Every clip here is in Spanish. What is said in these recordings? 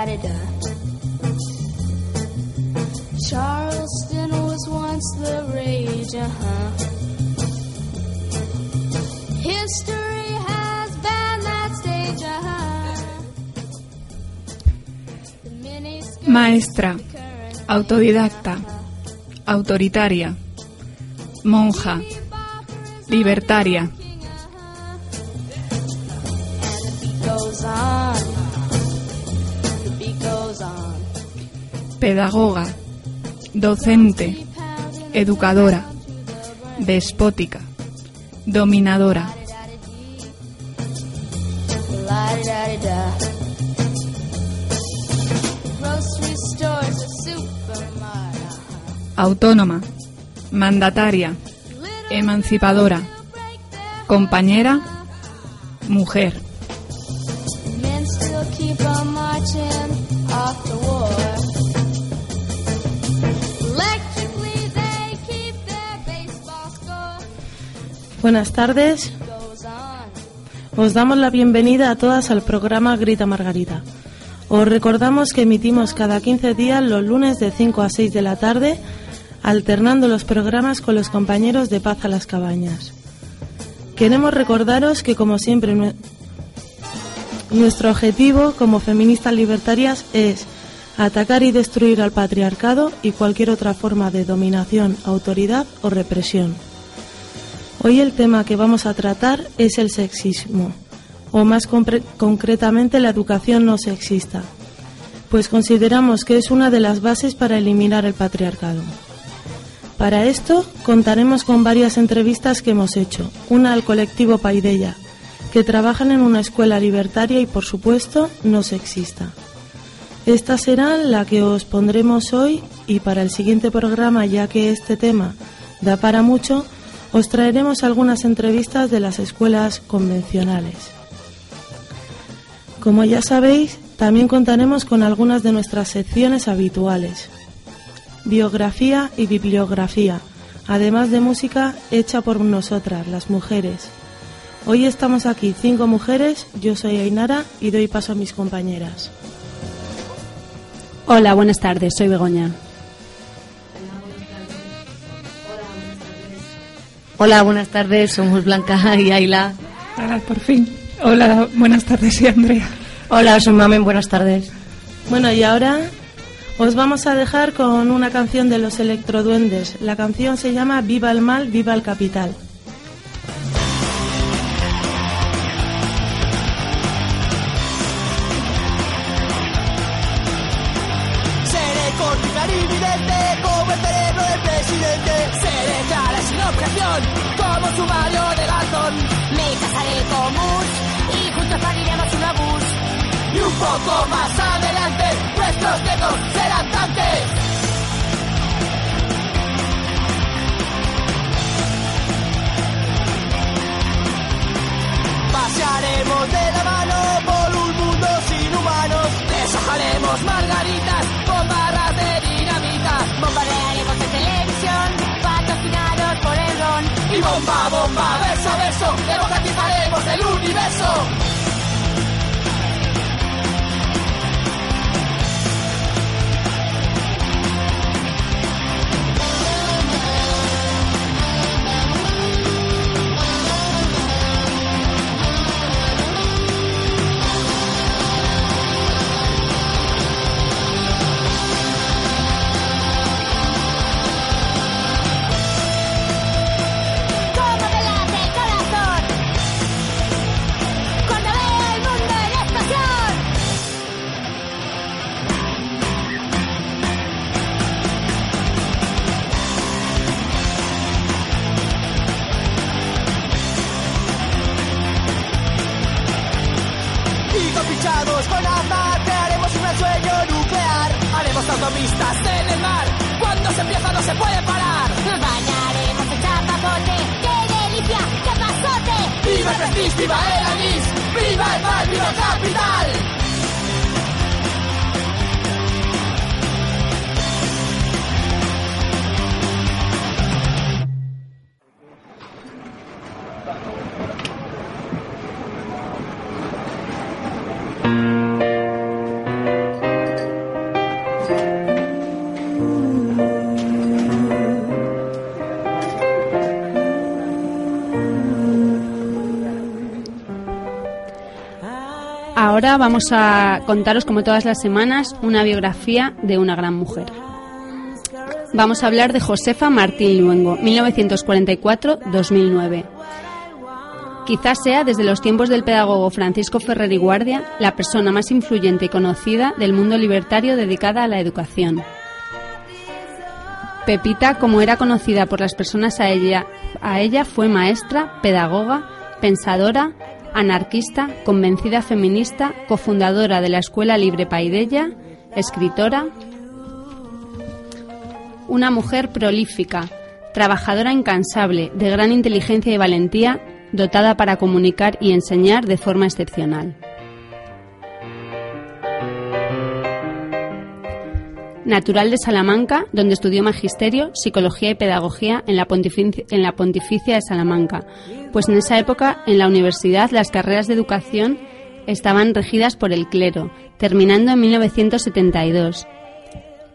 la di da di da. Charleston was once the rage, uh huh. History has been that stage, uh huh. Maestra, autodidacta, autoritaria, monja, libertaria, goes on. Pedagoga, docente, educadora, despótica, dominadora, autónoma, mandataria, emancipadora, compañera, mujer, Buenas tardes, os damos la bienvenida a todas al programa Grita Margarita. Os recordamos que emitimos cada 15 días los lunes de 5 a 6 de la tarde, alternando los programas con los compañeros de Paz a las Cabañas. Queremos recordaros que, como siempre, nue- nuestro objetivo como feministas libertarias es atacar y destruir al patriarcado y cualquier otra forma de dominación, autoridad o represión. Hoy el tema que vamos a tratar es el sexismo, o más concretamente la educación no sexista, pues consideramos que es una de las bases para eliminar el patriarcado. Para esto contaremos con varias entrevistas que hemos hecho, una al colectivo Paideya, que trabajan en una escuela libertaria y por supuesto no sexista. Esta será la que os pondremos hoy y para el siguiente programa, ya que este tema da para mucho, os traeremos algunas entrevistas de las escuelas convencionales. Como ya sabéis, también contaremos con algunas de nuestras secciones habituales. Biografía y bibliografía, además de música hecha por nosotras, las mujeres. Hoy estamos aquí cinco mujeres, yo soy Ainara y doy paso a mis compañeras. Hola, buenas tardes, soy Begoña. Hola, buenas tardes, somos Blanca y Ayla. Hola, por fin. Hola, buenas tardes, soy Andrea. Hola, soy Mamen, buenas tardes. Bueno, y ahora os vamos a dejar con una canción de los Electroduendes. La canción se llama Viva el mal, viva el capital. Poco más adelante nuestros dedos serán tanques. Pasearemos de la Vamos a contaros, como todas las semanas, una biografía de una gran mujer. Vamos a hablar de Josefa Martín Luengo, 1944-2009. Quizás sea, desde los tiempos del pedagogo Francisco Ferrer y Guardia, la persona más influyente y conocida del mundo libertario dedicada a la educación. Pepita, como era conocida por las personas a ella, a ella fue maestra, pedagoga, pensadora, anarquista, convencida feminista, cofundadora de la Escuela Libre Paidella, escritora, una mujer prolífica, trabajadora incansable, de gran inteligencia y valentía, dotada para comunicar y enseñar de forma excepcional. Natural de Salamanca, donde estudió magisterio, psicología y pedagogía en la, Pontificia, de Salamanca, pues en esa época en la universidad las carreras de educación estaban regidas por el clero, terminando en 1972.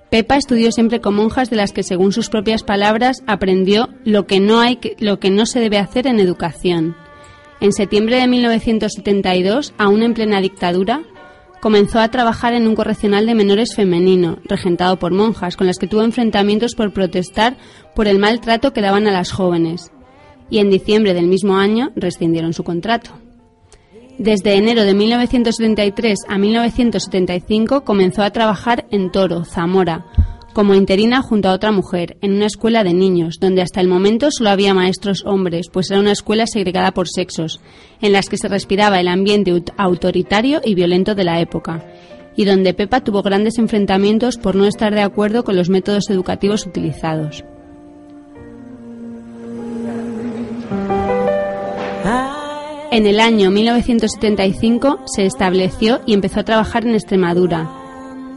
Pepa estudió siempre con monjas de las que, según sus propias palabras, aprendió lo que no, hay lo que no se debe hacer en educación. En septiembre de 1972, aún en plena dictadura, comenzó a trabajar en un correccional de menores femenino, regentado por monjas, con las que tuvo enfrentamientos por protestar por el maltrato que daban a las jóvenes. Y en diciembre del mismo año rescindieron su contrato. Desde enero de 1973 a 1975 comenzó a trabajar en Toro, Zamora, como interina junto a otra mujer, en una escuela de niños, donde hasta el momento solo había maestros hombres, pues era una escuela segregada por sexos, en las que se respiraba el ambiente aut- autoritario y violento de la época, y donde Pepa tuvo grandes enfrentamientos por no estar de acuerdo con los métodos educativos utilizados. En el año 1975 se estableció y empezó a trabajar en Extremadura,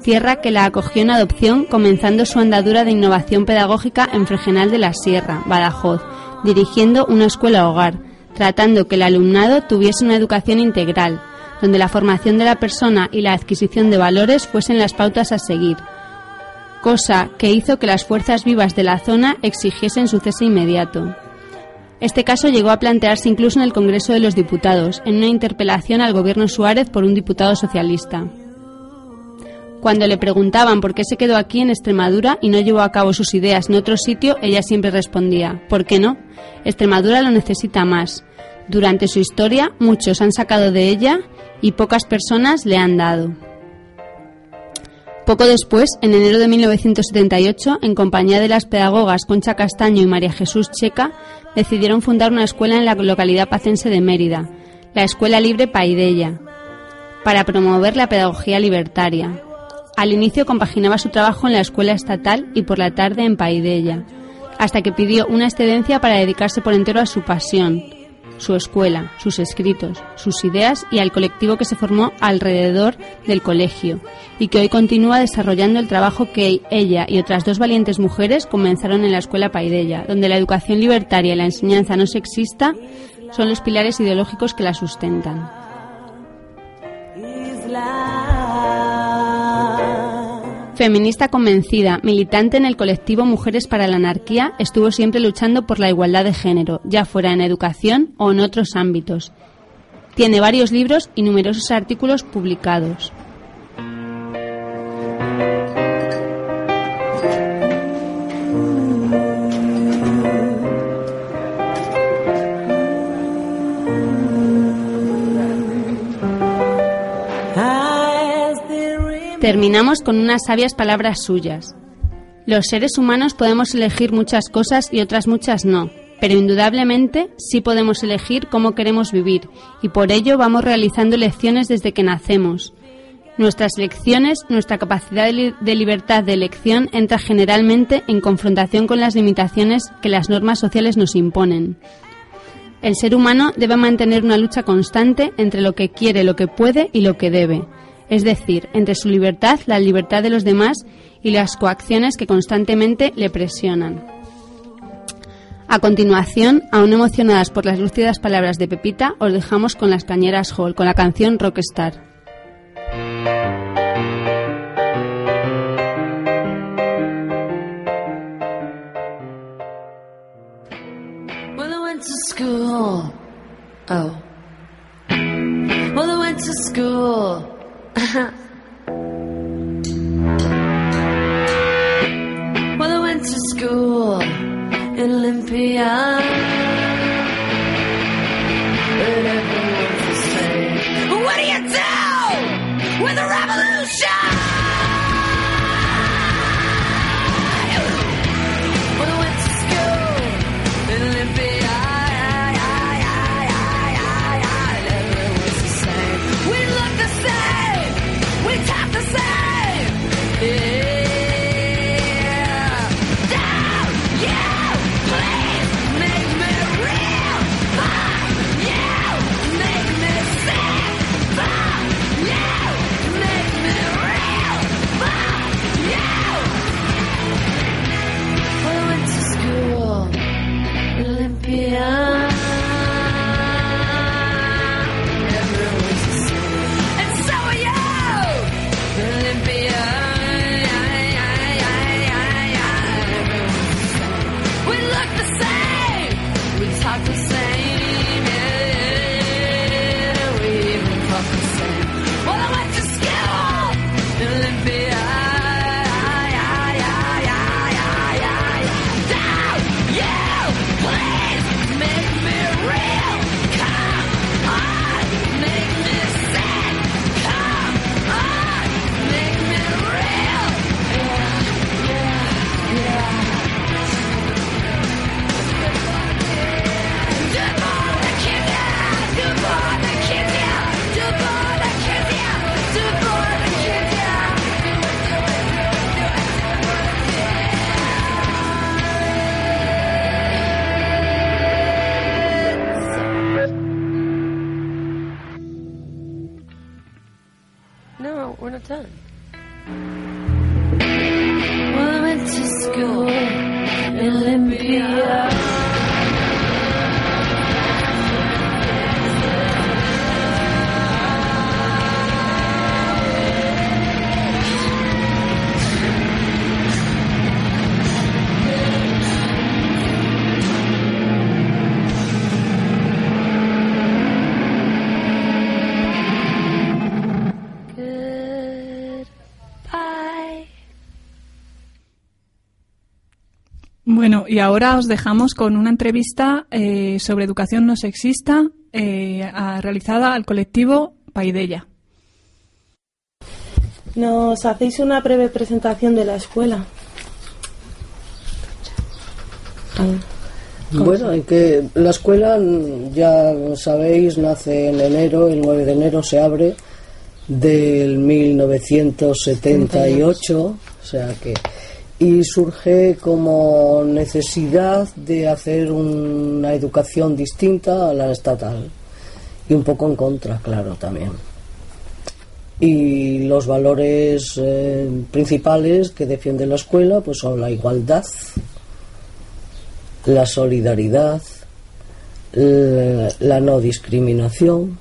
tierra que la acogió en adopción comenzando su andadura de innovación pedagógica en Fregenal de la Sierra, Badajoz, dirigiendo una escuela hogar, tratando que el alumnado tuviese una educación integral, donde la formación de la persona y la adquisición de valores fuesen las pautas a seguir, cosa que hizo que las fuerzas vivas de la zona exigiesen su cese inmediato. Este caso llegó a plantearse incluso en el Congreso de los Diputados, en una interpelación al gobierno Suárez por un diputado socialista. Cuando le preguntaban por qué se quedó aquí en Extremadura y no llevó a cabo sus ideas en otro sitio, ella siempre respondía, ¿por qué no? Extremadura lo necesita más. Durante su historia, muchos han sacado de ella y pocas personas le han dado. Poco después, en enero de 1978, en compañía de las pedagogas Concha Castaño y María Jesús Checa, decidieron fundar una escuela en la localidad pacense de Mérida, la Escuela Libre Paidella, para promover la pedagogía libertaria. Al inicio compaginaba su trabajo en la escuela estatal y por la tarde en Paidella, hasta que pidió una excedencia para dedicarse por entero a su pasión, su escuela, sus escritos, sus ideas y al colectivo que se formó alrededor del colegio y que hoy continúa desarrollando el trabajo que ella y otras dos valientes mujeres comenzaron en la escuela Paidella, donde la educación libertaria y la enseñanza no sexista son los pilares ideológicos que la sustentan. Feminista convencida, militante en el colectivo Mujeres para la Anarquía, estuvo siempre luchando por la igualdad de género, ya fuera en educación o en otros ámbitos. Tiene varios libros y numerosos artículos publicados. Terminamos con unas sabias palabras suyas. Los seres humanos podemos elegir muchas cosas y otras muchas no, pero indudablemente sí podemos elegir cómo queremos vivir y por ello vamos realizando elecciones desde que nacemos. Nuestras elecciones, nuestra capacidad de, de libertad de elección entra generalmente en confrontación con las limitaciones que las normas sociales nos imponen. El ser humano debe mantener una lucha constante entre lo que quiere, lo que puede y lo que debe, es decir, entre su libertad, la libertad de los demás y las coacciones que constantemente le presionan. A continuación, aún emocionadas por las lúcidas palabras de Pepita, os dejamos con las Cañeras Hall, con la canción Rockstar. School. Oh. Went to school. Well, I went to school in Olympia. No, we're not done. Well, I went to school in Olympia. Y ahora os dejamos con una entrevista eh, sobre educación no sexista eh, a- realizada al colectivo Paidella. Nos hacéis una breve presentación de la escuela. Bueno, en que la escuela, ya sabéis, nace en enero, el 9 de enero se abre del 1978, o sea que y surge como necesidad de hacer una educación distinta a la estatal y un poco en contra, claro, también. Y los valores eh, principales que defiende la escuela pues son la igualdad, la solidaridad, la, la no discriminación.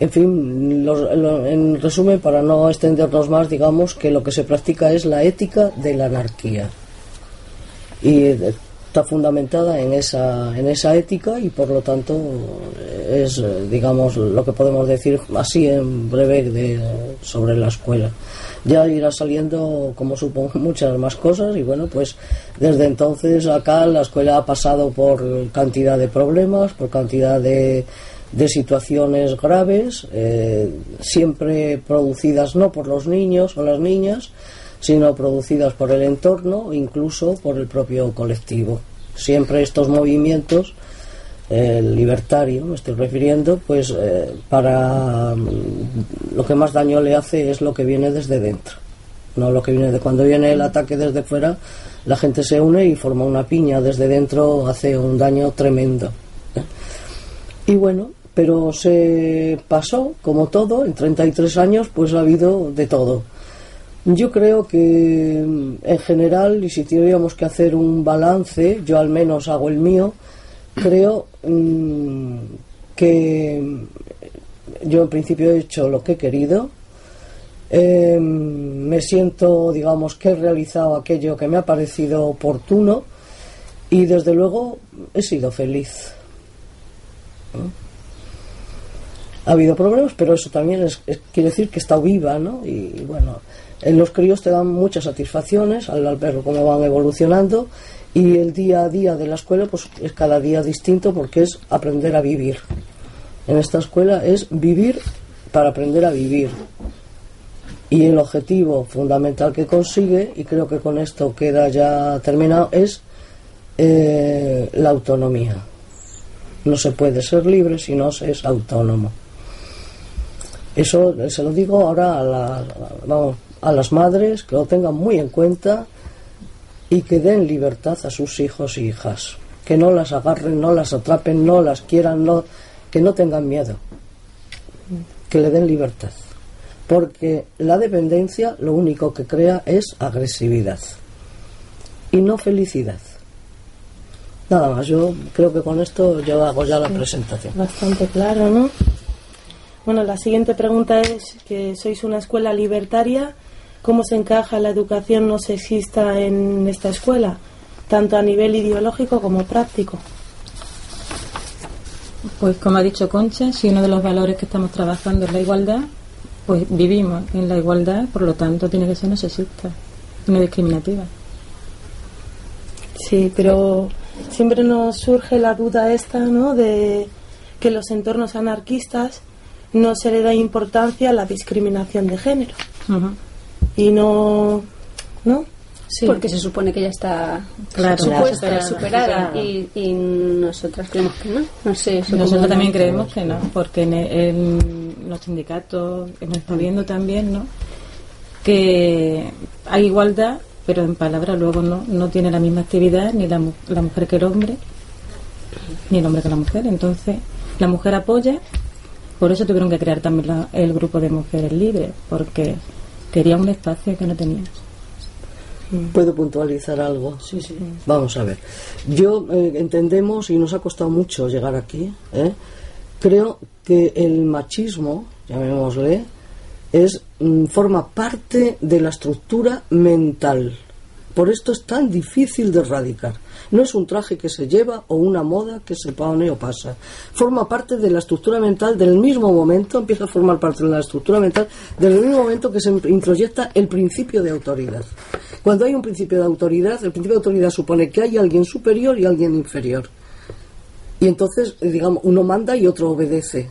En fin, lo- en resumen, para no extendernos más, digamos que lo que se practica es la ética de la anarquía. Y eh, está fundamentada en esa, en esa ética y por lo tanto es, eh, digamos, lo que podemos decir así en breve de, sobre la escuela. Ya irá saliendo, como supongo, muchas más cosas y bueno, pues desde entonces acá la escuela ha pasado por cantidad de problemas, por cantidad de, de situaciones graves, eh, siempre producidas no por los niños o las niñas, sino producidas por el entorno, incluso por el propio colectivo. Siempre estos movimientos el libertario, me estoy refiriendo, pues eh, para mm, lo que más daño le hace es lo que viene desde dentro. No lo que viene de cuando viene el ataque desde fuera, la gente se une y forma una piña desde dentro, hace un daño tremendo. ¿eh? Y bueno, pero se pasó, como todo, en 33 años, pues ha habido de todo. Yo creo que en general, y si tuviéramos que hacer un balance, yo al menos hago el mío, creo mm, que yo en principio he hecho lo que he querido. Eh, me siento, digamos, que he realizado aquello que me ha parecido oportuno y desde luego he sido feliz. ¿no? Ha habido problemas, pero eso también es, quiere decir que estado viva, ¿no? Y bueno, en los críos te dan muchas satisfacciones al, al ver cómo van evolucionando y el día a día de la escuela pues es cada día distinto porque es aprender a vivir. En esta escuela es vivir para aprender a vivir. Y el objetivo fundamental que consigue, y creo que con esto queda ya terminado, es eh, la autonomía. No se puede ser libre si no se es autónomo. Eso se lo digo ahora a, la- vamos, a las madres que lo tengan muy en cuenta y que den libertad a sus hijos e hijas. Que no las agarren, no las atrapen, no las quieran, no, que no tengan miedo. Que le den libertad. Porque la dependencia lo único que crea es agresividad y no felicidad. Nada más, yo creo que con esto yo hago ya la presentación. Bastante claro, ¿no? Bueno, la siguiente pregunta es que sois una escuela libertaria. ¿Cómo se encaja la educación no sexista en esta escuela? Tanto a nivel ideológico como práctico. Pues como ha dicho Concha, si uno de los valores que estamos trabajando es la igualdad, pues vivimos en la igualdad, por lo tanto tiene que ser no sexista, no discriminativa. Sí, pero siempre nos surge la duda esta, ¿no? De que los entornos anarquistas no se le da importancia a la discriminación de género. Y no... ¿No? Sí. Porque se supone que ya está Claro, supuesta, superada. superada, Claro. y, y nosotras creemos que no. No sé, Nosotros también creemos que no, porque en, en los sindicatos hemos estado viendo también, ¿no? Que hay igualdad, pero en palabras luego no, no tiene la misma actividad ni la, mu- la mujer que el hombre, ni el hombre que la mujer. Entonces, la mujer apoya, por eso tuvieron que crear también la- el grupo de mujeres libres, porque quería un espacio que no tenían. ¿Puedo puntualizar algo? Sí, sí. Vamos a ver. Yo eh, entendemos, y nos ha costado mucho llegar aquí, ¿eh? creo que el machismo, llamémosle, es, mm, forma parte de la estructura mental. Por esto es tan difícil de erradicar. No es un traje que se lleva o una moda que se pone o pasa. Forma parte de la estructura mental del mismo momento, empieza a formar parte de la estructura mental del mismo momento que se introyecta el principio de autoridad. Cuando hay un principio de autoridad, el principio de autoridad supone que hay alguien superior y alguien inferior. Y entonces, digamos, uno manda y otro obedece.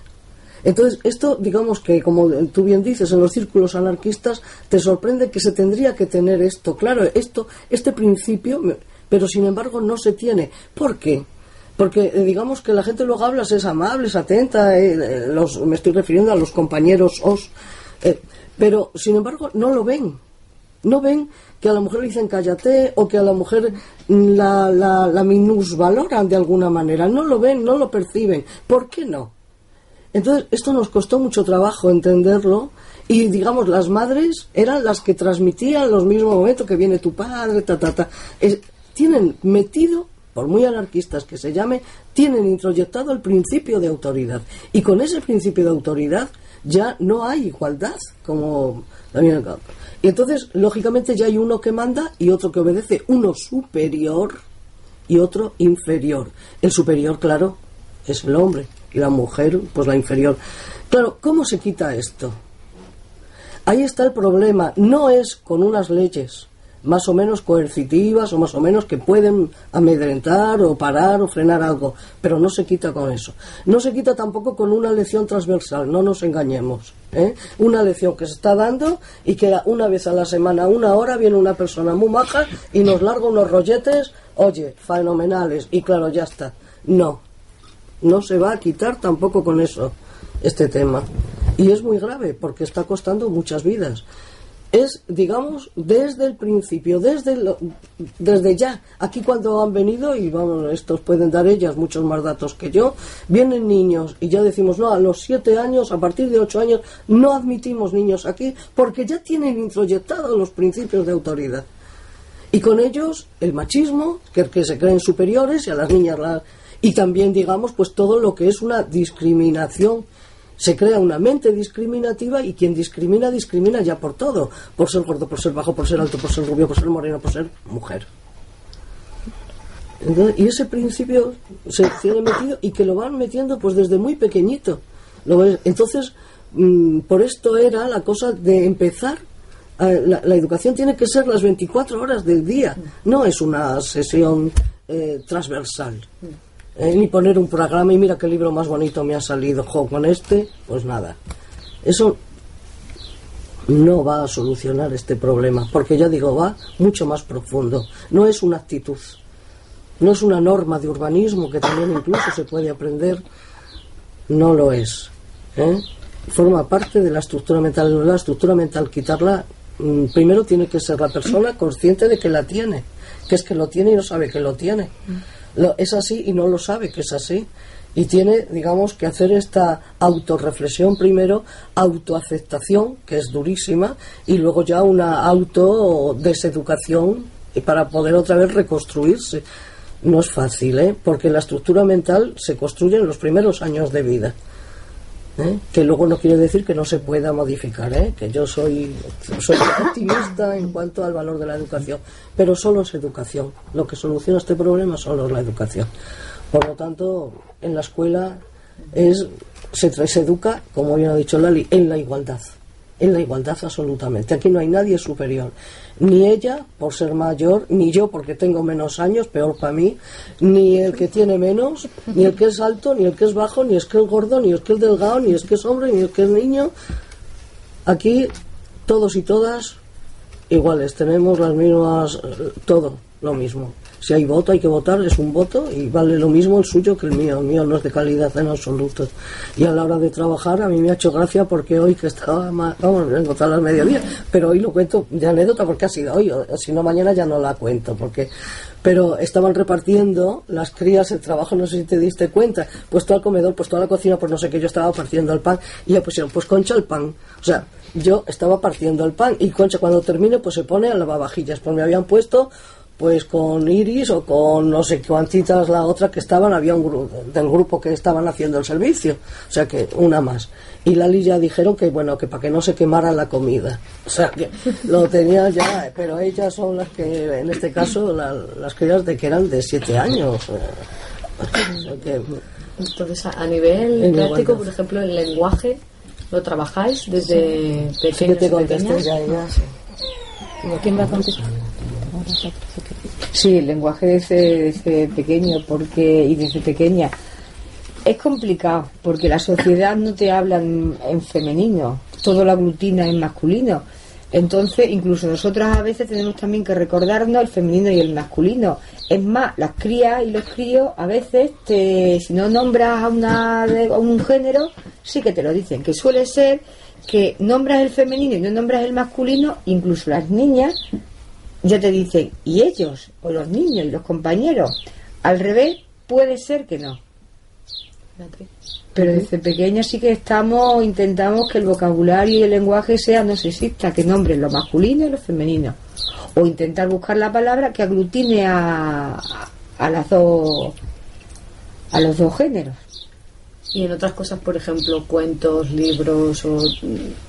Entonces, esto, digamos que, como tú bien dices, en los círculos anarquistas, te sorprende que se tendría que tener esto. Claro, esto, este principio, pero sin embargo no se tiene. ¿Por qué? Porque eh, digamos que la gente luego habla, es amable, es atenta, eh, eh, los, me estoy refiriendo a los compañeros os, pero sin embargo no lo ven. No ven que a la mujer le dicen cállate o que a la mujer mm, la, la, la minusvaloran de alguna manera. No lo ven, no lo perciben. ¿Por qué no? Entonces, esto nos costó mucho trabajo entenderlo y, digamos, las madres eran las que transmitían los mismos momentos que viene tu padre, ta, ta, ta. Tienen metido, por muy anarquistas que se llame, tienen introyectado el principio de autoridad. Y con ese principio de autoridad ya no hay igualdad, como también. Y entonces, lógicamente, ya hay uno que manda y otro que obedece, uno superior y otro inferior. El superior, claro, es el hombre y la mujer, pues la inferior. Claro, ¿cómo se quita esto? Ahí está el problema. No es con unas leyes más o menos coercitivas o más o menos que pueden amedrentar o parar o frenar algo, pero no se quita con eso. No se quita tampoco con una lección transversal, no nos engañemos. ¿eh? Una lección que se está dando y que una vez a la semana, una hora, viene una persona muy maja y nos larga unos rolletes, oye, fenomenales, y claro, ya está. No, no se va a quitar tampoco con eso este tema. Y es muy grave porque está costando muchas vidas. Es, digamos, desde el principio, desde, lo- desde ya. Aquí cuando han venido, y vamos, estos pueden dar ellas muchos más datos que yo, vienen niños y ya decimos, no, a los siete años, a partir de ocho años, no admitimos niños aquí porque ya tienen introyectados los principios de autoridad. Y con ellos el machismo, que, que se creen superiores y a las niñas la... Y también, digamos, pues todo lo que es una discriminación. Se crea una mente discriminativa y quien discrimina, discrimina ya por todo. Por ser gordo, por ser bajo, por ser alto, por ser rubio, por ser moreno, por ser mujer. Y ese principio se tiene metido y que lo van metiendo pues desde muy pequeñito. Entonces, mm, por esto era la cosa de empezar. la, la educación tiene que ser las 24 horas del día, no es una sesión eh, transversal. Eh, ni poner un programa y mira qué libro más bonito me ha salido, con este, pues nada. Eso no va a solucionar este problema, porque ya digo, va mucho más profundo. No es una actitud, no es una norma de urbanismo que también incluso se puede aprender, no lo es. ¿eh? Forma parte de la estructura mental. La estructura mental, quitarla, mm, primero tiene que ser la persona consciente de que la tiene, que es que lo tiene y no sabe que lo tiene. Lo- es así y no lo sabe que es así. Y tiene, digamos, que hacer esta autorreflexión primero, autoaceptación, que es durísima, y luego ya una autodeseducación para poder otra vez reconstruirse. No es fácil, ¿eh? porque la estructura mental se construye en los primeros años de vida. ¿Eh? que luego no quiere decir que no se pueda modificar, ¿eh? que yo soy, optimista en cuanto al valor de la educación, pero solo es educación. Lo que soluciona este problema solo es la educación. Por lo tanto, en la escuela es, se, se educa, como bien ha dicho Lali, en la igualdad. En la igualdad absolutamente. Aquí no hay nadie superior. Ni ella por ser mayor, ni yo porque tengo menos años, peor para mí, ni el que tiene menos, ni el que es alto, ni el que es bajo, ni el que es gordo, ni el que es delgado, ni el que es hombre, ni el que es niño. Aquí todos y todas iguales, tenemos las mismas, eh, todo lo mismo. Si hay voto, hay que votar, es un voto y vale lo mismo el suyo que el mío. El mío no es de calidad en absoluto. Y a la hora de trabajar, a mí me ha hecho gracia porque hoy que estaba, ma- vamos, vengo todas las mediodía, pero hoy lo cuento de anécdota porque ha sido hoy, si no mañana ya no la cuento, porque pero estaban repartiendo las crías el trabajo, no sé si te diste cuenta, pues todo al comedor, pues toda la cocina, pues no sé qué, yo estaba partiendo el pan y ya pusieron, pues concha el pan. O sea, yo estaba partiendo el pan y concha cuando termine, pues se pone a lavavajillas, pues me habían puesto pues con Iris o con no sé cuántitas la otra que estaban, había un grupo del grupo que estaban haciendo el servicio, o sea que una más. Y Lali ya dijeron que bueno, que para que no se quemara la comida. O sea que lo tenía ya, pero ellas son las que, en este caso, la- las crías de que eran de siete años. o sea que- Entonces, a, nivel práctico, por ejemplo, el lenguaje, ¿lo trabajáis desde Sí que pequeños te y contesté pequeñas? ya, ya, sí. ¿Quién va a contestar? Sí, el lenguaje desde, desde pequeño porque y desde pequeña es complicado porque la sociedad no te habla en, en femenino, todo lo aglutina en masculino. Entonces, incluso nosotras a veces tenemos también que recordarnos el femenino y el masculino. Es más, las crías y los críos a veces, te, si no nombras a, una, a un género, sí que te lo dicen, que suele ser que nombras el femenino y no nombras el masculino, incluso las niñas ya te dicen, y ellos, o los niños y los compañeros. Al revés, puede ser que no. Pero desde pequeños sí que estamos, intentamos que el vocabulario y el lenguaje sea no sexista, que nombren lo masculino y lo femenino. O intentar buscar la palabra que aglutine a, a las dos a los dos géneros. Y en otras cosas, por ejemplo, cuentos, libros, o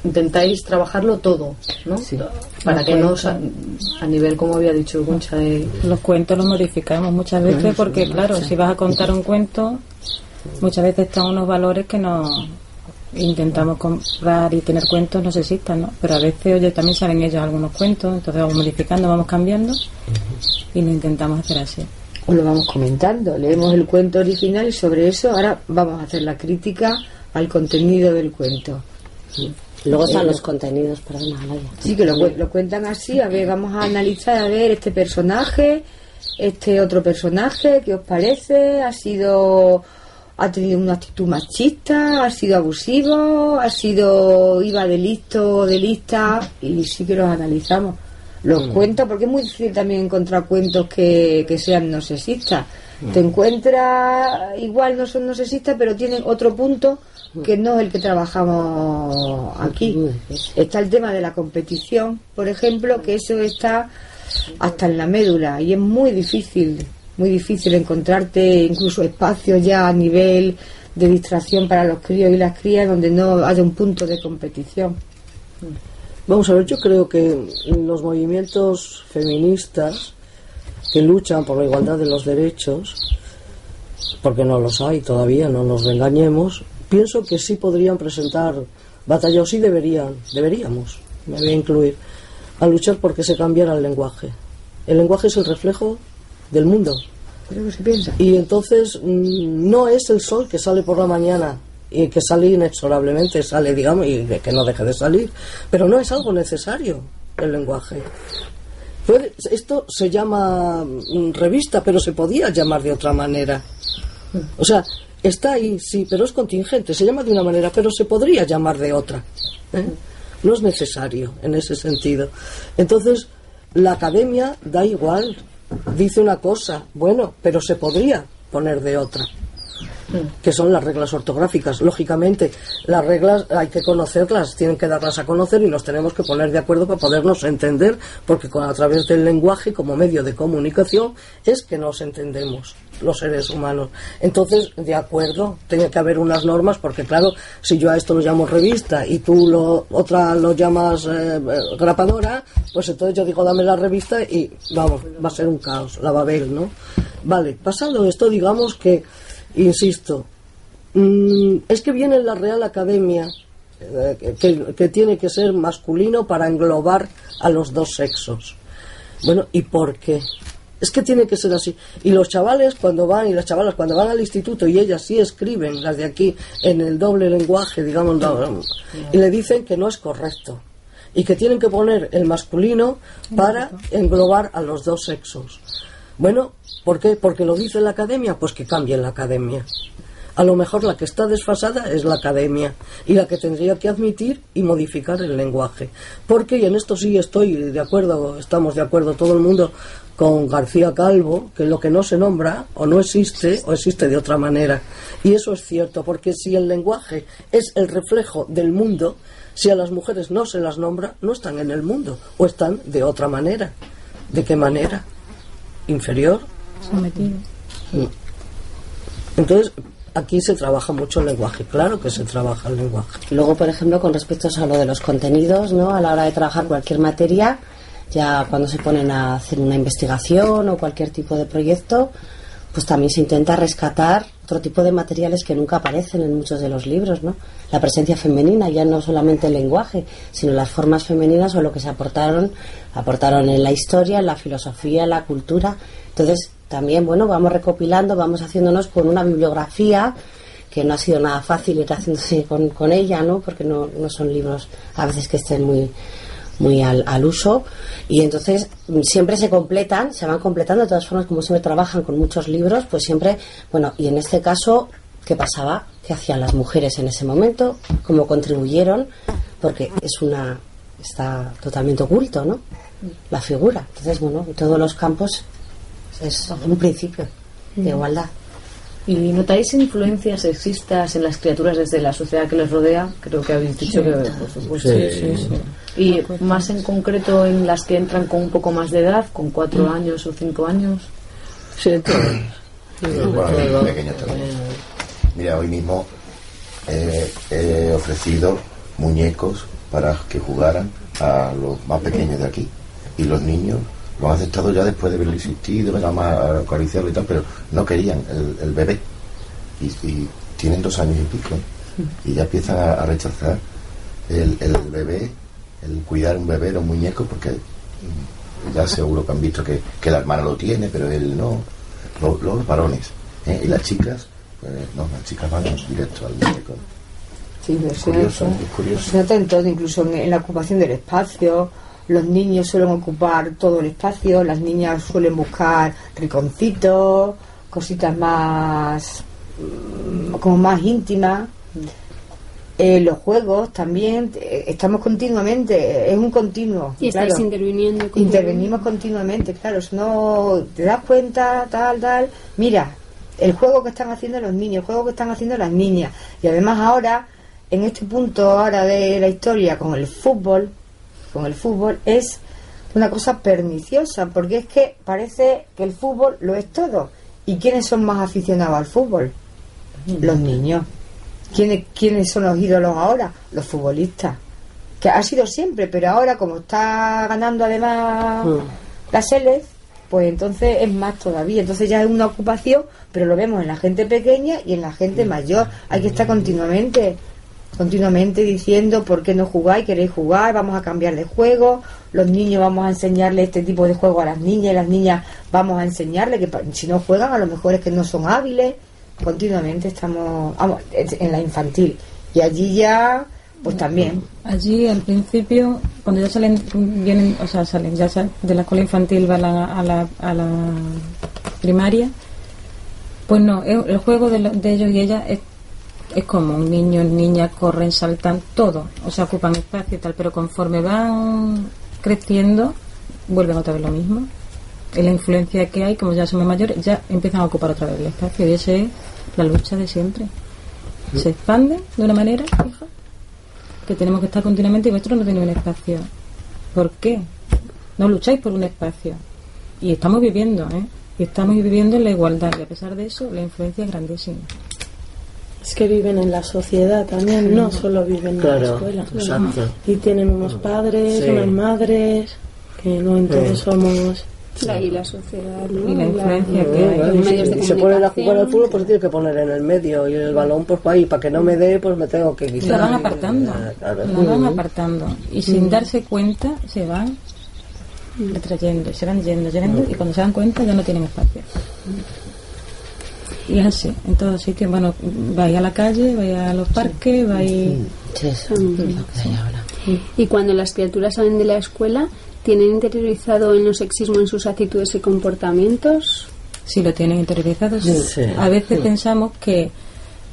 intentáis trabajarlo todo, ¿no? Para que no, a nivel, como había dicho Concha, de... Los cuentos los modificamos muchas veces porque, claro, si vas a contar un cuento, muchas veces están unos valores que no intentamos comprar y tener cuentos no sexistas, ¿no? Pero a veces, oye, también saben ellos algunos cuentos, entonces vamos modificando, vamos cambiando y lo intentamos hacer así. O lo vamos comentando, leemos el cuento original y sobre eso ahora vamos a hacer la crítica al contenido del cuento. Luego están Eh, los contenidos, Laia. Sí, que lo, cu- lo cuentan así, a ver, vamos a analizar, a ver, este personaje, este otro personaje, ¿qué os parece? ¿Ha sido ha tenido una actitud machista, ha sido abusivo, ha sido iba de listo o de lista y sí que los analizamos. Los Mm. cuentos, porque es muy difícil también encontrar cuentos que, que sean no sexistas. Mm. Te encuentras, igual no son no sexistas, pero tienen otro punto que no es el que trabajamos aquí. Está el tema de la competición, por ejemplo, que eso está hasta en la médula y es muy difícil, muy difícil encontrarte incluso espacios ya a nivel de distracción para los críos y las crías donde no haya un punto de competición. Vamos a ver, yo creo que los movimientos feministas que luchan por la igualdad de los derechos, porque no los hay todavía, no nos engañemos, pienso que sí podrían presentar batalla, o sí deberían, deberíamos, me voy a incluir, a luchar porque se cambiara el lenguaje. El lenguaje es el reflejo del mundo. Y entonces mm, no es el sol que sale por la mañana y que sale inexorablemente, sale, digamos, y que no deje de salir. Pero no es algo necesario el lenguaje. Puede- esto se llama mm, revista, pero se podía llamar de otra manera. O sea, está ahí, sí, pero es contingente. Se llama de una manera, pero se podría llamar de otra. ¿eh? No es necesario en ese sentido. Entonces, la academia da igual. Dice una cosa, bueno, pero se podría poner de otra que son las reglas ortográficas. Lógicamente, las reglas hay que conocerlas, tienen que darlas a conocer y nos tenemos que poner de acuerdo para podernos entender, porque con, a través del lenguaje como medio de comunicación es que nos entendemos los seres humanos. Entonces, de acuerdo, tiene que haber unas normas, porque claro, si yo a esto lo llamo revista y tú lo, otra lo llamas eh, grapadora, pues entonces yo digo dame la revista y vamos, va a ser un caos, la Babel, ¿no? Vale, pasado esto, digamos que insisto, mm, es que viene la Real Academia, eh, que, que tiene que ser masculino para englobar a los dos sexos. Bueno, ¿y por qué? Es que tiene que ser así. Y los chavales cuando van, y las chavalas cuando van al instituto, y ellas sí escriben, las de aquí, en el doble lenguaje, digamos, y le dicen que no es correcto. Y que tienen que poner el masculino para englobar a los dos sexos. Bueno, ¿por qué? Porque lo dice la academia, pues que cambie la academia. A lo mejor la que está desfasada es la academia y la que tendría que admitir y modificar el lenguaje. Porque, y en esto sí estoy de acuerdo, estamos de acuerdo todo el mundo con García Calvo, que lo que no se nombra o no existe o existe de otra manera. Y eso es cierto, porque si el lenguaje es el reflejo del mundo, si a las mujeres no se las nombra, no están en el mundo o están de otra manera. ¿De qué manera? ¿Inferior? Sometido. Entonces, aquí se trabaja mucho el lenguaje, claro que se trabaja el lenguaje. Luego, por ejemplo, con respecto a lo de los contenidos, ¿no? A la hora de trabajar cualquier materia, ya cuando se ponen a hacer una investigación o cualquier tipo de proyecto, pues también se intenta rescatar otro tipo de materiales que nunca aparecen en muchos de los libros, ¿no? La presencia femenina, ya no solamente el lenguaje, sino las formas femeninas o lo que se aportaron, aportaron en la historia, en la filosofía, en la cultura. Entonces, también, bueno, vamos recopilando, vamos haciéndonos con una bibliografía que no ha sido nada fácil ir haciéndose con, con ella, ¿no? Porque no, no son libros a veces que estén muy muy al, al uso y entonces mm, siempre se completan, se van completando de todas formas como siempre trabajan con muchos libros, pues siempre, bueno, y en este caso, ¿qué pasaba? ¿Qué hacían las mujeres en ese momento? ¿Cómo contribuyeron? Porque es una, está totalmente oculto, ¿no? La figura. Entonces, bueno, en todos los campos es un principio de igualdad. ¿Y notáis influencias sexistas en las criaturas desde la sociedad que les rodea? Creo que habéis dicho que, por supuesto. Sí, sí, sí. Y más en concreto en las que entran con un poco más de edad, con cuatro años o cinco años. Sí, entonces, Bueno, pequeño también. Mira, hoy mismo eh, he ofrecido muñecos para que jugaran a los más pequeños de aquí. Y los niños lo han aceptado ya después de haberlo insistido, venga más a acariciarlo y tal, pero no querían el, el bebé. Y, y tienen dos años y pico. Y ya empiezan a, a rechazar el, el bebé, el cuidar un bebé, un muñeco, porque ya seguro que han visto que, que la hermana lo tiene, pero él no. Los, los varones. ¿eh? Y las chicas, pues no, las chicas van directo al muñeco. Sí, Es curioso, es curioso. Se nota en todo, incluso en, en la ocupación del espacio. Los niños suelen ocupar todo el espacio, las niñas suelen buscar rinconcitos, cositas más mm, como más íntima. Eh, los juegos también, eh, estamos continuamente, es un continuo. Y estáis claro. interviniendo. Intervenimos continuamente, claro. Si no te das cuenta, tal, tal. Mira, el juego que están haciendo los niños, el juego que están haciendo las niñas. Y además ahora, en este punto ahora de la historia con el fútbol, con el fútbol, es una cosa perniciosa, porque es que parece que el fútbol lo es todo. ¿Y quiénes son más aficionados al fútbol? Los niños. ¿Quiénes, ¿Quiénes son los ídolos ahora? Los futbolistas. Que ha sido siempre, pero ahora como está ganando además la Seles, pues entonces es más todavía. Entonces ya es una ocupación, pero lo vemos en la gente pequeña y en la gente mayor. Hay que estar continuamente, continuamente diciendo por qué no jugáis, queréis jugar, vamos a cambiar de juego. Los niños vamos a enseñarle este tipo de juego a las niñas y las niñas vamos a enseñarle que si no juegan a lo mejor es que no son hábiles. Continuamente estamos, vamos, en la infantil. Y allí ya, pues también. Allí al principio, cuando ya salen, vienen, o sea, salen, ya sal- de la escuela infantil van a, la- a la, a la primaria, pues no, el juego de, lo- de ellos y ellas es, es común, niños, niñas corren, saltan, todo, o sea, ocupan espacio y tal, pero conforme van creciendo, vuelven otra vez lo mismo. Y la influencia que hay, como ya son más mayores, ya empiezan a ocupar otra vez el espacio y esa es la lucha de siempre. Se expanden de una manera fija que tenemos que estar continuamente y vuestros no tenéis un espacio. ¿Por qué? No lucháis por un espacio. Y estamos viviendo, ¿eh? Y estamos viviendo en la igualdad. Y a pesar de eso, la influencia es grandísima. Es que viven en la sociedad también, no solo viven en la Claro, escuela. exacto. Y tienen unos padres, Sí. unas madres, que no en todos Sí. somos... La- y la sociedad, ¿no? Y la influencia La- que hay. los Y medios si de se ponen a jugar al fútbol, pues tiene que poner en el medio y el balón, pues para ahí, para que no me dé, pues me tengo que La quitar. van apartando. Ah, claro. La van apartando. Y sin Mm. darse cuenta, se van retrayendo, se van yendo, llegando, y cuando se dan cuenta ya no tienen espacio. Y es así, en todos sitios. Bueno, vais a la calle, vais a los parques, vais... Y cuando las criaturas salen de la escuela, ¿tienen interiorizado el no sexismo en sus actitudes y comportamientos? Sí, lo tienen interiorizado. sí. Sí. A veces Sí. pensamos que,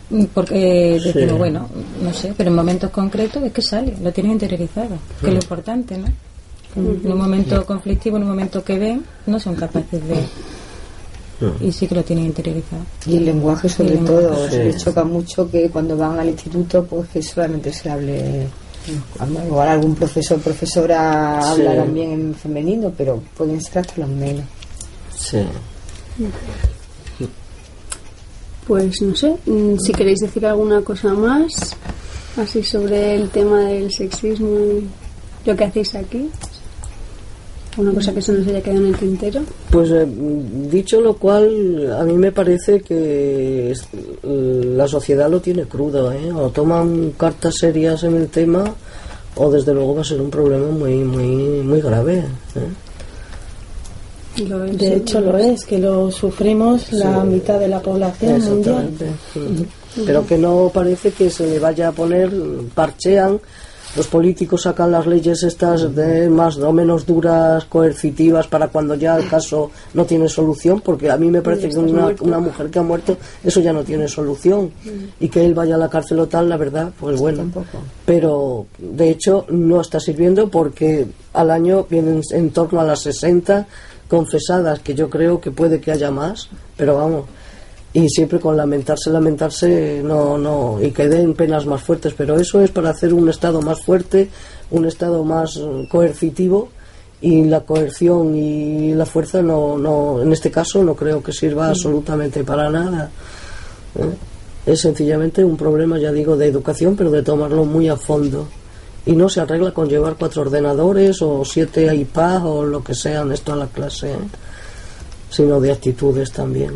mm, porque Sí. decimos, bueno, no sé, pero en momentos concretos es que sale, lo tienen interiorizado, que es lo importante, ¿no? En un momento conflictivo, en un momento que ven, no son capaces de... Y sí que lo tienen interiorizado. Y el lenguaje sobre todo, lenguaje. se les choca mucho que cuando van al instituto pues que solamente se hable igual algún profesor profesora Sí. habla también en femenino pero pueden ser hasta los menos Sí. Pues no sé, mm, si queréis decir alguna cosa más, así sobre el tema del sexismo y lo que hacéis aquí. Una cosa que se nos haya quedado en el tintero. Pues eh, dicho lo cual, a mí me parece que es- la sociedad lo tiene crudo, ¿eh? O toman cartas serias en el tema, o desde luego va a ser un problema muy, muy, muy grave. ¿eh? De hecho lo es, que lo sufrimos la mitad de la población mundial. Exactamente. Pero que no parece que se le vaya a poner, parchean, los políticos sacan las leyes estas de más o menos duras, coercitivas, para cuando ya el caso no tiene solución, porque a mí me parece que una, una mujer que ha muerto, eso ya no tiene solución. Y que él vaya a la cárcel o tal, la verdad, pues bueno. Pero de hecho no está sirviendo porque al año vienen en torno a las 60 confesadas, que yo creo que puede que haya más, pero vamos. Y siempre con lamentarse, lamentarse, no, no, y que den penas más fuertes, pero eso es para hacer un Estado más fuerte, un Estado más eh, coercitivo, y la coerción y la fuerza no, no, en este caso no creo que sirva absolutamente para nada. ¿eh? Es sencillamente un problema, ya digo, de educación, pero de tomarlo muy a fondo. Y no se arregla con llevar cuatro ordenadores o siete iPads o lo que sean esto a la clase, ¿eh? sino de actitudes también.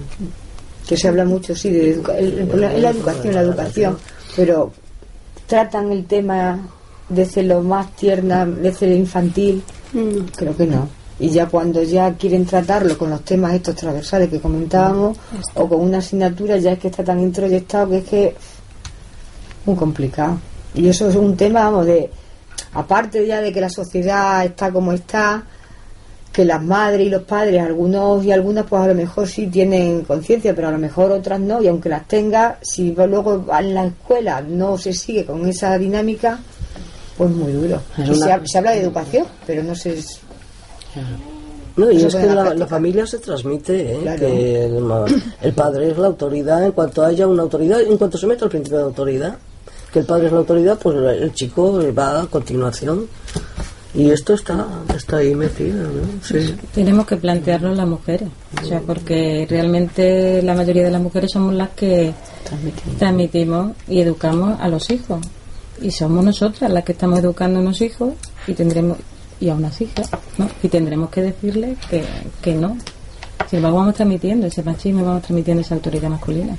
Que se habla mucho sí de educa- el, la educación la educación pero tratan el tema desde lo más tierna desde lo infantil. Creo que no. Y ya cuando ya quieren tratarlo con los temas estos transversales que comentábamos o con una asignatura ya es que está tan introyectado que es que muy complicado. Y eso es un tema vamos de aparte ya de que la sociedad está como está que las madres y los padres, algunos y algunas, pues a lo mejor sí tienen conciencia, pero a lo mejor otras no, y aunque las tenga, si luego en la escuela no se sigue con esa dinámica, pues muy duro. Es una- se, ha- se habla de educación, pero no se... No, y es que la la, familia se transmite, ¿eh? Claro. que el, padre es la autoridad en cuanto haya una autoridad, en cuanto se mete el principio de autoridad, que el padre es la autoridad, pues el chico va a continuación. Y esto está, está ahí metido, ¿no? Sí. Tenemos que plantearnos las mujeres, o sea, porque realmente la mayoría de las mujeres somos las que transmitimos y educamos a los hijos. Y somos nosotras las que estamos educando a los hijos y tendremos y a unas hijas, ¿no? Y tendremos que decirles que, que no. Si vamos transmitiendo ese machismo, vamos transmitiendo esa autoridad masculina.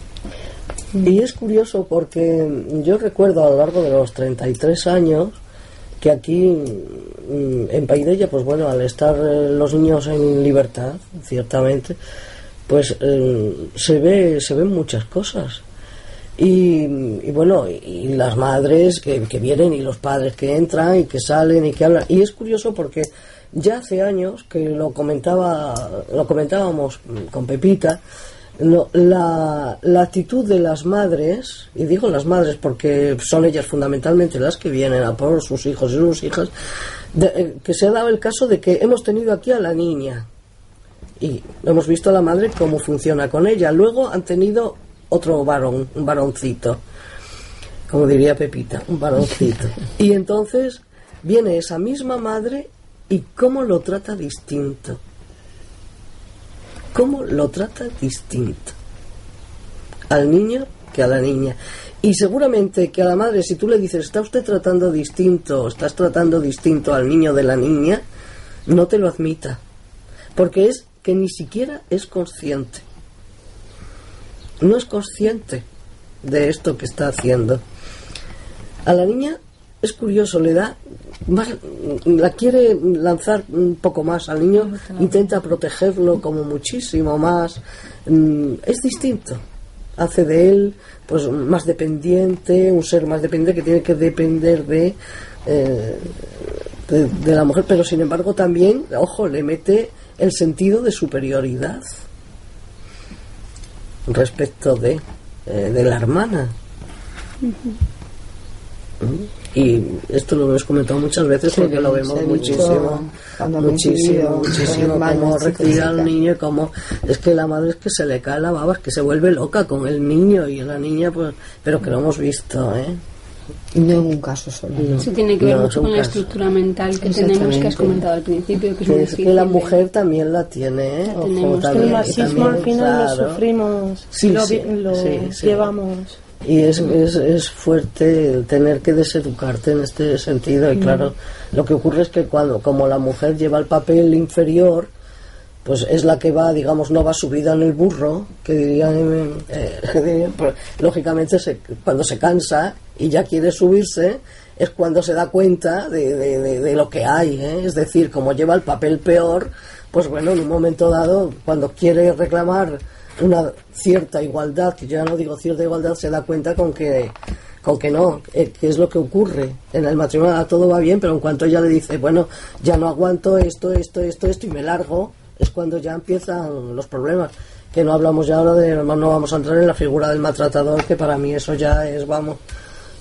Y es curioso porque yo recuerdo a lo largo de los 33 años que aquí mm, en Paidella, pues bueno, al estar eh, los niños en libertad, ciertamente, pues eh, se ve se ven muchas cosas. Y, y bueno, y, y las madres que, que vienen y los padres que entran y que salen y que hablan. Y es curioso porque ya hace años que lo comentaba lo comentábamos mm, con Pepita, no, la, la actitud de las madres, y digo las madres porque son ellas fundamentalmente las que vienen a por sus hijos y sus hijas, de- eh, que se ha dado el caso de que hemos tenido aquí a la niña y hemos visto a la madre cómo funciona con ella. Luego han tenido otro varón, un varoncito, como diría Pepita, un varoncito. Y entonces viene esa misma madre y cómo lo trata distinto. ¿Cómo lo trata distinto? Al niño que a la niña. Y seguramente que a la madre, si tú le dices, está usted tratando distinto, estás tratando distinto al niño de la niña, no te lo admita. Porque es que ni siquiera es consciente. No es consciente de esto que está haciendo. A la niña es curioso, le da más, la quiere lanzar un poco más al niño, intenta protegerlo como muchísimo más. Mm, Es distinto. Hace de él pues más dependiente, un ser más dependiente que tiene que depender de, eh, de, de la mujer, pero sin embargo también, ojo, le mete el sentido de superioridad respecto de, eh, de la hermana. Y esto lo hemos comentado muchas veces Sí, porque lo vemos muchísimo, muchísimo, muchísimo, chicos, recibir al niño, como es que la madre es que se le cae la baba, es que se vuelve loca con el niño y la niña, pues, pero que lo hemos visto, ¿eh? Y no en un caso solo. Eso tiene que ver No, mucho con la casos. estructura mental que tenemos, que has comentado al principio, que es muy es que la mujer también la tiene, ¿eh? Ojo, tenemos. también, el machismo también, al final lo claro. sufrimos, Sí, lo, sí, lo sí, sí. llevamos. Y es, es, es fuerte el tener que deseducarte en este sentido. Y claro, lo que ocurre es que cuando, como la mujer lleva el papel inferior, pues es la que va, digamos, no va subida en el burro, que dirían, eh, pues, lógicamente se- cuando se cansa y ya quiere subirse, es cuando se da cuenta de, de- de- de lo que hay. ¿eh? Es decir, como lleva el papel peor, pues bueno, en un momento dado, cuando quiere reclamar una cierta igualdad, que yo ya no digo cierta igualdad, se da cuenta con que con que no, eh, que es lo que ocurre. En el matrimonio todo va bien, pero en cuanto ella le dice, bueno, ya no aguanto esto, esto, esto, esto y me largo, es cuando ya empiezan los problemas. Que no hablamos ya ahora de, no vamos a entrar en la figura del maltratador, que para mí eso ya es, vamos,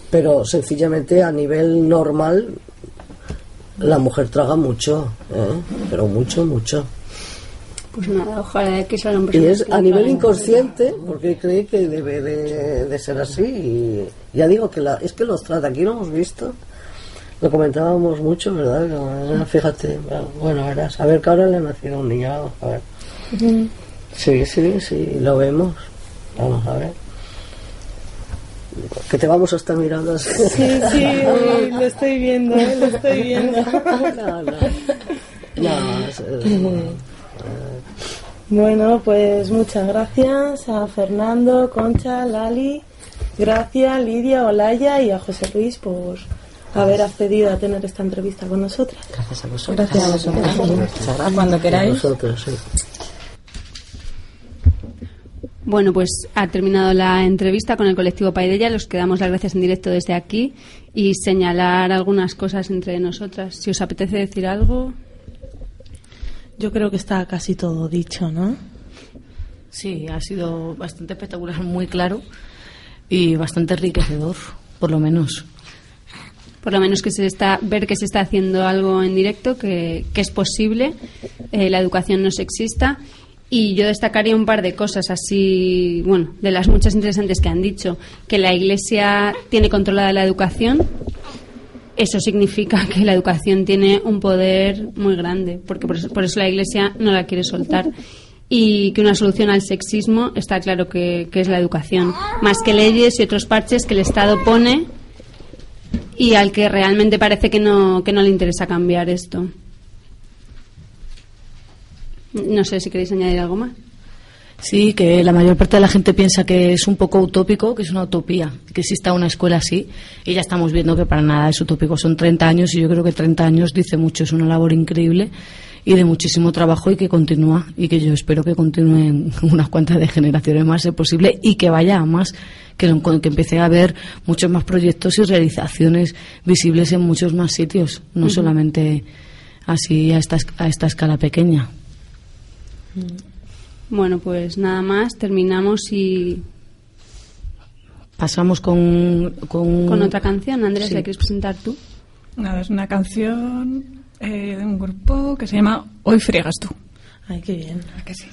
pero sencillamente a nivel normal la mujer traga mucho, ¿eh? pero mucho, mucho. Pues nada, ojalá que salgan Y es a nivel inconsciente, porque cree que debe de, de ser así. Y ya digo que la, es que los trata, aquí lo hemos visto, lo comentábamos mucho, ¿verdad? Fíjate, bueno, verás, a ver que ahora le ha nacido un niño, vamos a ver. Sí, sí, sí, lo vemos. Vamos a ver. Que te vamos a estar mirando así. Sí, sí, lo estoy viendo, lo estoy viendo. No, no. No, es- es- Bueno, pues muchas gracias a Fernando, Concha, Lali, gracias Lidia, Olaya y a José Luis por haber accedido a tener esta entrevista con nosotras. Gracias a vosotros. Gracias a vosotros. Muchas gracias. Cuando queráis. Bueno, pues ha terminado la entrevista con el colectivo Paidella. Los que damos las gracias en directo desde aquí y señalar algunas cosas entre nosotras. Si os apetece decir algo. Yo creo que está casi todo dicho, ¿no? Sí, ha sido bastante espectacular, muy claro y bastante enriquecedor, por lo menos. Por lo menos que se está ver que se está haciendo algo en directo, que, que es posible, eh, la educación no sexista. Y yo destacaría un par de cosas así, bueno, de las muchas interesantes que han dicho, que la Iglesia tiene controlada la educación. Eso significa que la educación tiene un poder muy grande, porque por eso, por eso la Iglesia no la quiere soltar y que una solución al sexismo está claro que, es la educación, más que leyes y otros parches que el Estado pone y al que realmente parece que no, que no le interesa cambiar esto. No sé si queréis añadir algo más. Sí, que la mayor parte de la gente piensa que es un poco utópico, que es una utopía, que exista una escuela así, y ya estamos viendo que para nada es utópico. Son 30 años y yo creo que 30 años dice mucho, es una labor increíble y de muchísimo trabajo y que continúa y que yo espero que continúen unas cuantas de generaciones más, si posible, y que vaya a más, que, lo- que empiece a haber muchos más proyectos y realizaciones visibles en muchos más sitios, no solamente así a esta, es- a esta escala pequeña. Bueno, pues nada más, terminamos y Pasamos con, con, con otra canción. Andrés, Sí. ¿la quieres presentar tú? Nada, es una canción eh, de un grupo que se llama Hoy friegas tú. Ay, qué bien. ¿A que sí?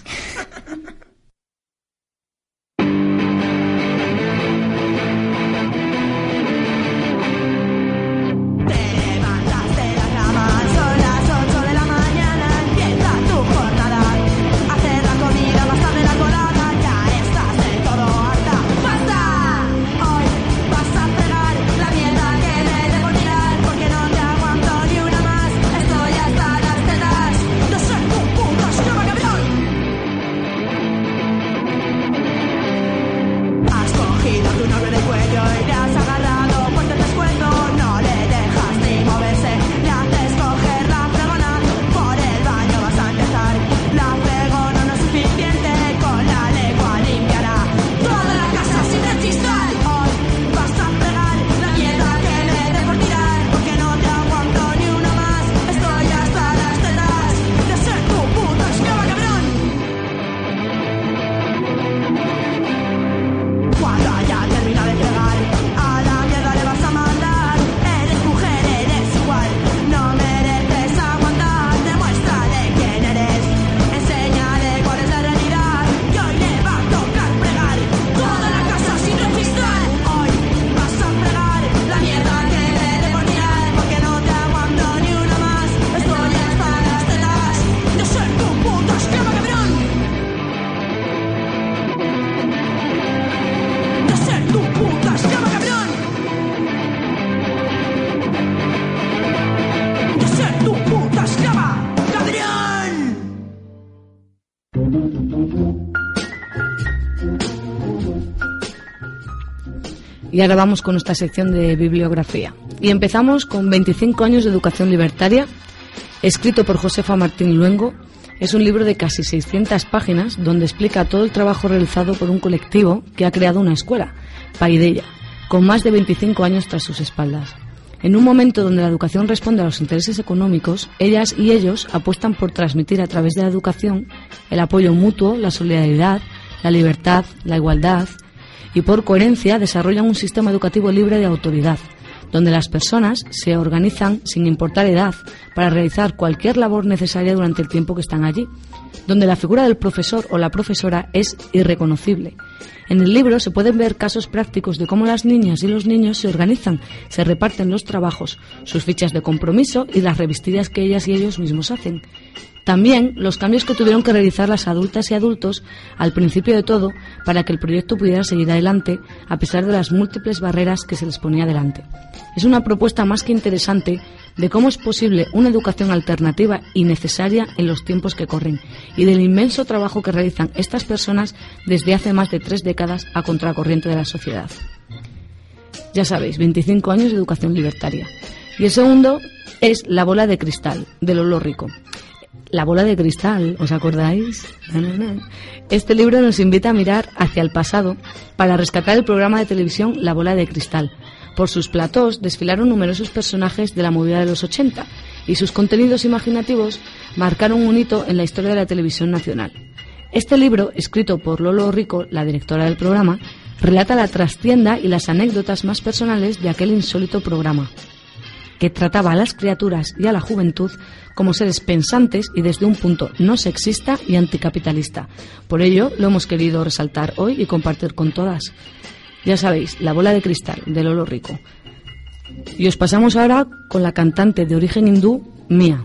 Y ahora vamos con nuestra sección de bibliografía. Y empezamos con 25 años de educación libertaria, escrito por Josefa Martín Luengo. Es un libro de casi 600 páginas donde explica todo el trabajo realizado por un colectivo que ha creado una escuela, Paideia, con más de 25 años tras sus espaldas. En un momento donde la educación responde a los intereses económicos, ellas y ellos apuestan por transmitir a través de la educación el apoyo mutuo, la solidaridad, la libertad, la igualdad, y por coherencia desarrollan un sistema educativo libre de autoridad, donde las personas se organizan sin importar edad para realizar cualquier labor necesaria durante el tiempo que están allí, donde la figura del profesor o la profesora es irreconocible. En el libro se pueden ver casos prácticos de cómo las niñas y los niños se organizan, se reparten los trabajos, sus fichas de compromiso y las revestidas que ellas y ellos mismos hacen. También los cambios que tuvieron que realizar las adultas y adultos al principio de todo para que el proyecto pudiera seguir adelante a pesar de las múltiples barreras que se les ponía delante. Es una propuesta más que interesante de cómo es posible una educación alternativa y necesaria en los tiempos que corren y del inmenso trabajo que realizan estas personas desde hace más de tres décadas a contracorriente de la sociedad. Ya sabéis, 25 años de educación libertaria. Y el segundo es La bola de cristal, de Lolo Rico. La bola de cristal, ¿os acordáis? Este libro nos invita a mirar hacia el pasado para rescatar el programa de televisión La bola de cristal. Por sus platós desfilaron numerosos personajes de la movida de los 80 y sus contenidos imaginativos marcaron un hito en la historia de la televisión nacional. Este libro, escrito por Lolo Rico, la directora del programa, relata la trastienda y las anécdotas más personales de aquel insólito programa, que trataba a las criaturas y a la juventud como seres pensantes y desde un punto no sexista y anticapitalista. Por ello, lo hemos querido resaltar hoy y compartir con todas. Ya sabéis, La bola de cristal, de Lolo Rico. Y os pasamos ahora con la cantante de origen hindú, Mia.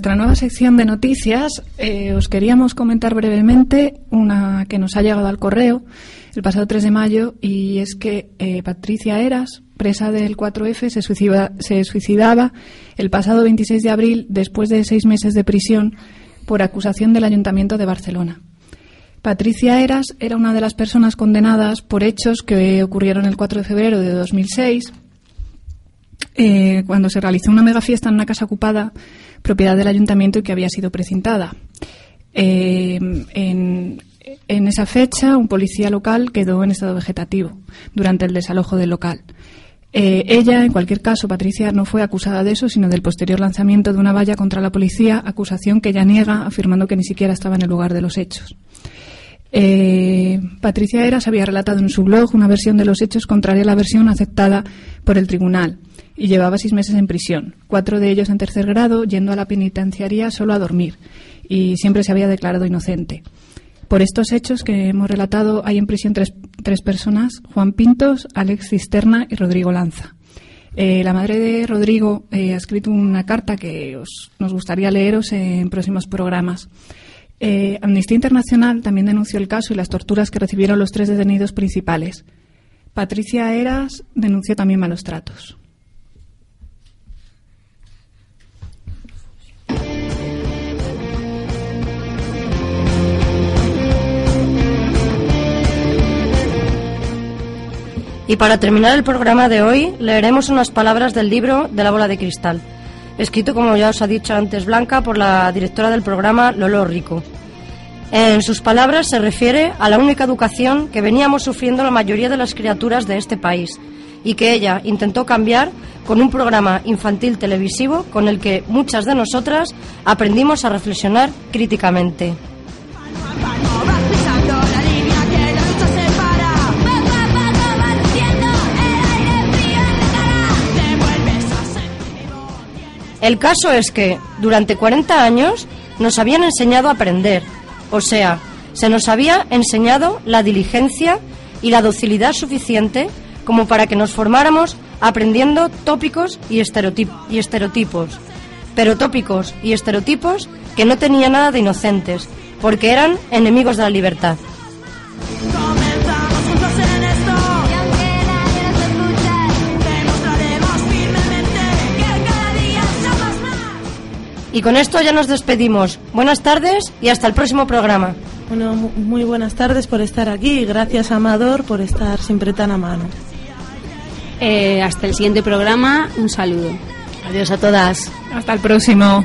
Nuestra nueva sección de noticias eh, os queríamos comentar brevemente una que nos ha llegado al correo el pasado 3 de mayo y es que eh, Patricia Eras, presa del 4F, se, suicida- se suicidaba el pasado 26 de abril después de seis meses de prisión por acusación del Ayuntamiento de Barcelona. Patricia Eras era una de las personas condenadas por hechos que ocurrieron el 4 de febrero de 2006 eh, cuando se realizó una mega fiesta en una casa ocupada, propiedad del ayuntamiento y que había sido precintada. Eh, en, esa fecha, un policía local quedó en estado vegetativo durante el desalojo del local. Eh, ella, en cualquier caso, Patricia, no fue acusada de eso, sino del posterior lanzamiento de una valla contra la policía, acusación que ella niega, afirmando que ni siquiera estaba en el lugar de los hechos. Eh, Patricia Eras había relatado en su blog una versión de los hechos contraria a la versión aceptada por el tribunal y llevaba seis meses en prisión, cuatro de ellos en tercer grado, yendo a la penitenciaría solo a dormir y siempre se había declarado inocente. Por estos hechos que hemos relatado, hay en prisión tres, personas, Juan Pintos, Alex Cisterna y Rodrigo Lanza. Eh, la madre de Rodrigo eh, ha escrito una carta que os- nos gustaría leeros en próximos programas. Eh, Amnistía Internacional también denunció el caso y las torturas que recibieron los tres detenidos principales. Patricia Eras denunció también malos tratos. Y para terminar el programa de hoy, leeremos unas palabras del libro de la bola de cristal, escrito, como ya os ha dicho antes Blanca, por la directora del programa Lolo Rico. En sus palabras se refiere a la única educación que veníamos sufriendo la mayoría de las criaturas de este país y que ella intentó cambiar con un programa infantil televisivo con el que muchas de nosotras aprendimos a reflexionar críticamente. El caso es que durante 40 años nos habían enseñado a aprender, o sea, se nos había enseñado la diligencia y la docilidad suficiente como para que nos formáramos aprendiendo tópicos y, y estereotipos, pero tópicos y estereotipos que no tenían nada de inocentes, porque eran enemigos de la libertad. Y con esto ya nos despedimos. Buenas tardes y hasta el próximo programa. Bueno, mu- muy buenas tardes por estar aquí y gracias Amador por estar siempre tan a mano. Eh, hasta el siguiente programa, un saludo. Adiós a todas. Hasta el próximo.